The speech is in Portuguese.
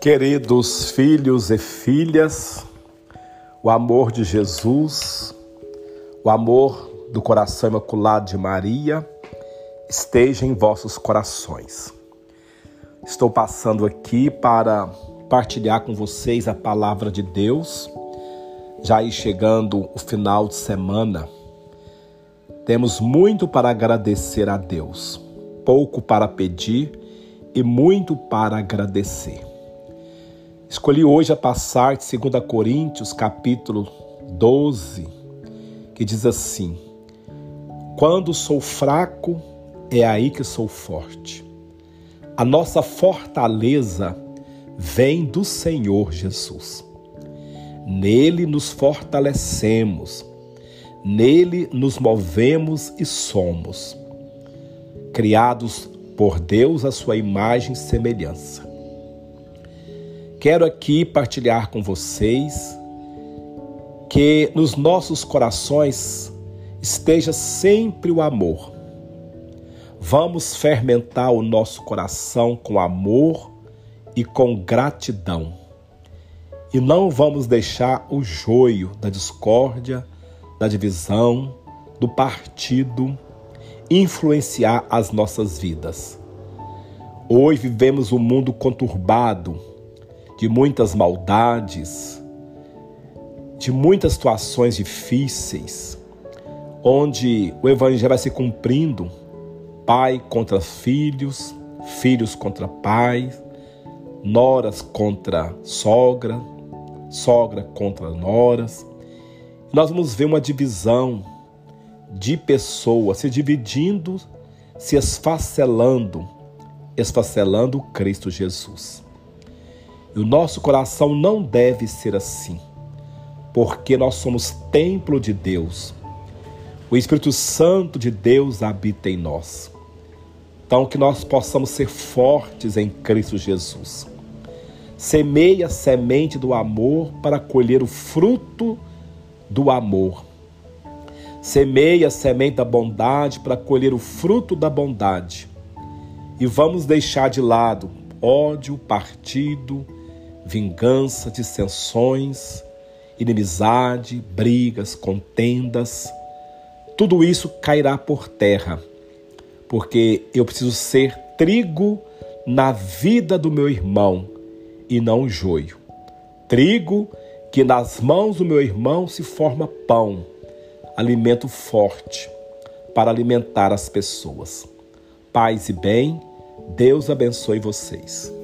Queridos filhos e filhas, o amor de Jesus, o amor do coração imaculado de Maria esteja em vossos corações. Estou passando aqui para partilhar com vocês a palavra de Deus. Já aí chegando o final de semana, temos muito para agradecer a Deus, pouco para pedir e muito para agradecer. Escolhi hoje a passar de 2 Coríntios, capítulo 12, que diz assim: Quando sou fraco, é aí que sou forte. A nossa fortaleza vem do Senhor Jesus. Nele nos fortalecemos, nele nos movemos e somos, criados por Deus à sua imagem e semelhança. Quero aqui partilhar com vocês que nos nossos corações esteja sempre o amor. Vamos fermentar o nosso coração com amor e com gratidão. E não vamos deixar o joio da discórdia, da divisão, do partido influenciar as nossas vidas. Hoje vivemos um mundo conturbado de muitas maldades, de muitas situações difíceis, onde o evangelho vai se cumprindo, pai contra filhos, filhos contra pais, noras contra sogra, sogra contra noras. Nós vamos ver uma divisão de pessoas se dividindo, se esfacelando, esfacelando Cristo Jesus. E o nosso coração não deve ser assim, porque nós somos templo de Deus. O Espírito Santo de Deus habita em nós. Então, que nós possamos ser fortes em Cristo Jesus. Semeia a semente do amor para colher o fruto do amor. Semeia a semente da bondade para colher o fruto da bondade. E vamos deixar de lado ódio, partido, vingança, dissensões, inimizade, brigas, contendas. Tudo isso cairá por terra, porque eu preciso ser trigo na vida do meu irmão e não joio. Trigo que nas mãos do meu irmão se forma pão, alimento forte para alimentar as pessoas. Paz e bem, Deus abençoe vocês.